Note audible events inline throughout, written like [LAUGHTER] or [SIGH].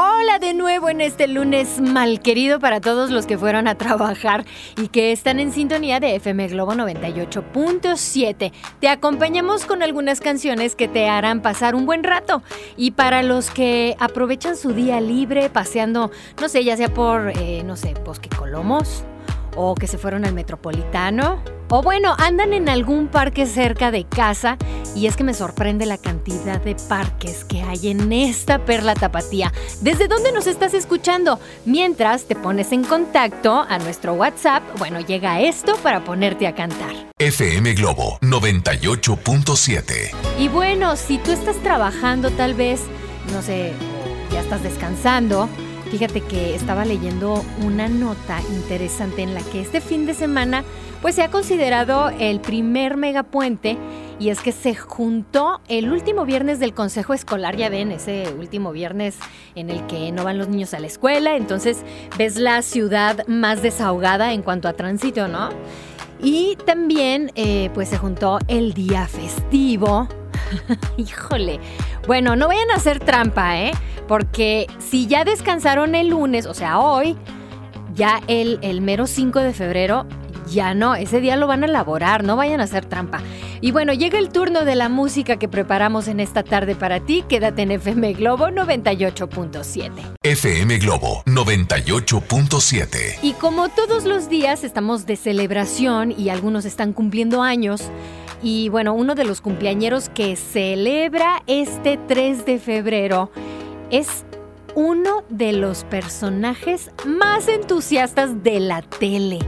Hola de nuevo en este lunes mal querido para todos los que fueron a trabajar y que están en sintonía de FM Globo 98.7. Te acompañamos con algunas canciones que te harán pasar un buen rato y para los que aprovechan su día libre paseando, no sé, ya sea por, eh, no sé, Bosque Colomos o que se fueron al Metropolitano o bueno, andan en algún parque cerca de casa y es que me sorprende la cantidad de parques que hay en esta perla tapatía. ¿Desde dónde nos estás escuchando? Mientras te pones en contacto a nuestro WhatsApp, bueno, llega esto para ponerte a cantar. FM Globo 98.7. Y bueno, si tú estás trabajando tal vez, no sé, ya estás descansando, fíjate que estaba leyendo una nota interesante en la que este fin de semana pues se ha considerado el primer megapuente y es que se juntó el último viernes del Consejo Escolar, ya ven, ese último viernes en el que no van los niños a la escuela, entonces ves la ciudad más desahogada en cuanto a tránsito, ¿no? Y también eh, pues se juntó el día festivo. [LAUGHS] Híjole. Bueno, no vayan a hacer trampa, ¿eh? Porque si ya descansaron el lunes, o sea, hoy, ya el, el mero 5 de febrero ya no, ese día lo van a elaborar, no vayan a hacer trampa. Y bueno, llega el turno de la música que preparamos en esta tarde para ti. Quédate en FM Globo 98.7. FM Globo 98.7. Y como todos los días estamos de celebración y algunos están cumpliendo años. Y bueno, uno de los cumpleañeros que celebra este 3 de febrero es uno de los personajes más entusiastas de la tele.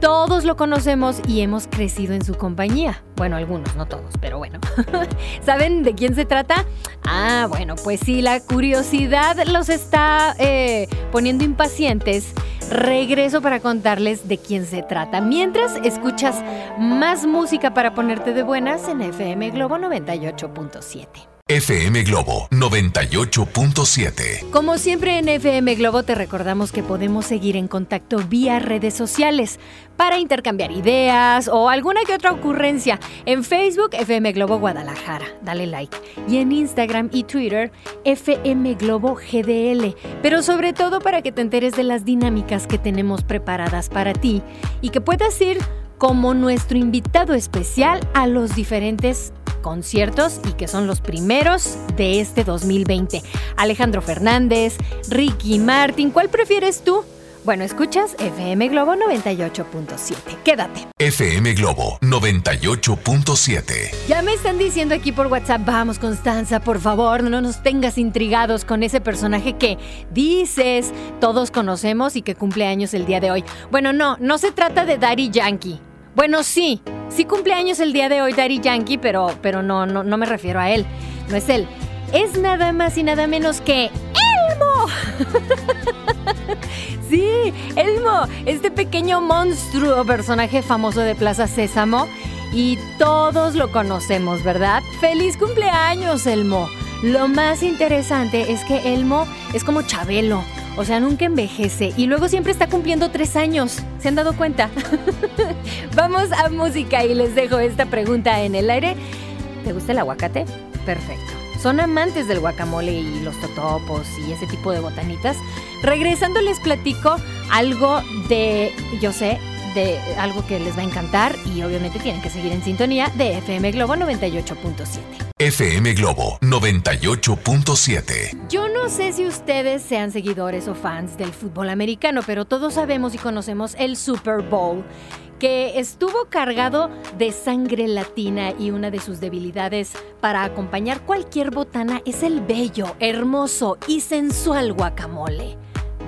Todos lo conocemos y hemos crecido en su compañía. Bueno, algunos, no todos, pero bueno. [LAUGHS] ¿Saben de quién se trata? Ah, bueno, pues si la curiosidad los está eh, poniendo impacientes, regreso para contarles de quién se trata. Mientras escuchas más música para ponerte de buenas en FM Globo 98.7. FM Globo 98.7. Como siempre en FM Globo te recordamos que podemos seguir en contacto vía redes sociales para intercambiar ideas o alguna que otra ocurrencia. En Facebook FM Globo Guadalajara, dale like. Y en Instagram y Twitter FM Globo GDL. Pero sobre todo para que te enteres de las dinámicas que tenemos preparadas para ti y que puedas ir como nuestro invitado especial a los diferentes conciertos y que son los primeros de este 2020. Alejandro Fernández, Ricky Martin, ¿cuál prefieres tú? Bueno, escuchas FM Globo 98.7. Quédate. FM Globo 98.7. Ya me están diciendo aquí por WhatsApp, vamos Constanza, por favor, no nos tengas intrigados con ese personaje que dices todos conocemos y que cumple años el día de hoy. Bueno, no, no se trata de Daddy Yankee. Bueno, sí, sí cumple años el día de hoy Daddy Yankee, pero, pero no, no, no me refiero a él. No es él. Es nada más y nada menos que Elmo. [LAUGHS] sí, Elmo, este pequeño monstruo personaje famoso de Plaza Sésamo. Y todos lo conocemos, ¿verdad? ¡Feliz cumpleaños, Elmo! Lo más interesante es que Elmo es como Chabelo. O sea, nunca envejece y luego siempre está cumpliendo tres años. ¿Se han dado cuenta? [LAUGHS] Vamos a música y les dejo esta pregunta en el aire. ¿Te gusta el aguacate? Perfecto. ¿Son amantes del guacamole y los totopos y ese tipo de botanitas? Regresando les platico algo de, yo sé, de algo que les va a encantar y obviamente tienen que seguir en sintonía de FM Globo 98.7. FM Globo 98.7. Yo no sé si ustedes sean seguidores o fans del fútbol americano, pero todos sabemos y conocemos el Super Bowl que estuvo cargado de sangre latina y una de sus debilidades para acompañar cualquier botana es el bello, hermoso y sensual guacamole.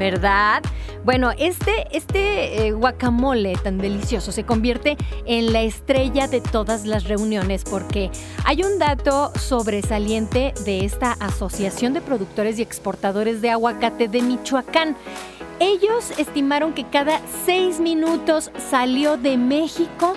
¿Verdad? Bueno, este, este eh, guacamole tan delicioso se convierte en la estrella de todas las reuniones porque hay un dato sobresaliente de esta Asociación de Productores y Exportadores de Aguacate de Michoacán. Ellos estimaron que cada seis minutos salió de México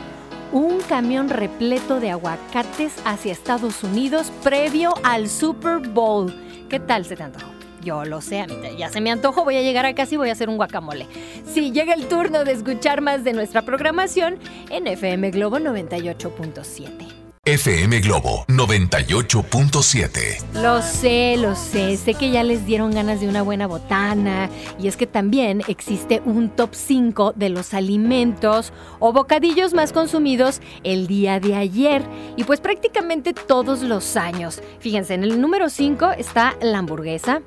un camión repleto de aguacates hacia Estados Unidos previo al Super Bowl. ¿Qué tal se te yo lo sé, a mí ya se me antojo, voy a llegar a casa y voy a hacer un guacamole. Sí, llega el turno de escuchar más de nuestra programación en FM Globo 98.7. FM Globo 98.7. Lo sé, lo sé, sé que ya les dieron ganas de una buena botana y es que también existe un top 5 de los alimentos o bocadillos más consumidos el día de ayer y pues prácticamente todos los años. Fíjense, en el número 5 está la hamburguesa,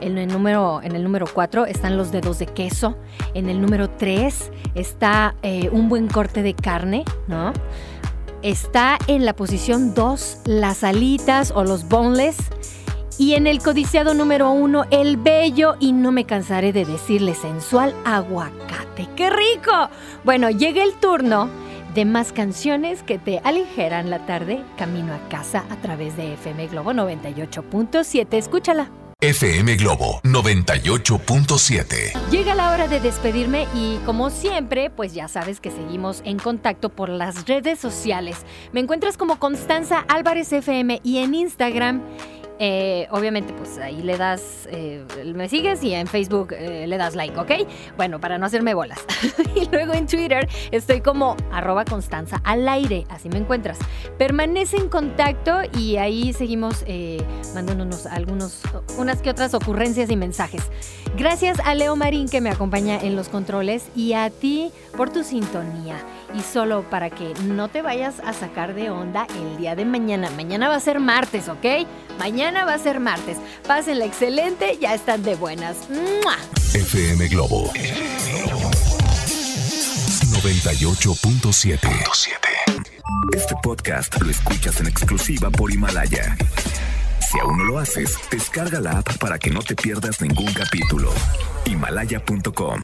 en el número, en el número 4 están los dedos de queso, en el número 3 está eh, un buen corte de carne, ¿no? Está en la posición 2 las alitas o los boneless. Y en el codiciado número 1, el bello y no me cansaré de decirle sensual aguacate. ¡Qué rico! Bueno, llega el turno de más canciones que te aligeran la tarde camino a casa a través de FM Globo 98.7. Escúchala. FM Globo 98.7. Llega la hora de despedirme y como siempre, pues ya sabes que seguimos en contacto por las redes sociales. Me encuentras como Constanza Álvarez FM y en Instagram eh, obviamente, pues ahí le das, eh, me sigues y en Facebook eh, le das like, ¿ok? Bueno, para no hacerme bolas. [LAUGHS] y luego en Twitter estoy como arroba Constanza al aire, así me encuentras. Permanece en contacto y ahí seguimos mandándonos algunos, que otras ocurrencias y mensajes. Gracias a Leo Marín que me acompaña en los controles y a ti por tu sintonía. Y solo para que no te vayas a sacar de onda el día de mañana. Mañana va a ser martes, ¿ok? Mañana va a ser martes. Pásenla excelente, ya están de buenas. FM Globo 98.7. Este podcast lo escuchas en exclusiva por Himalaya. Si aún no lo haces, descarga la app para que no te pierdas ningún capítulo. Himalaya.com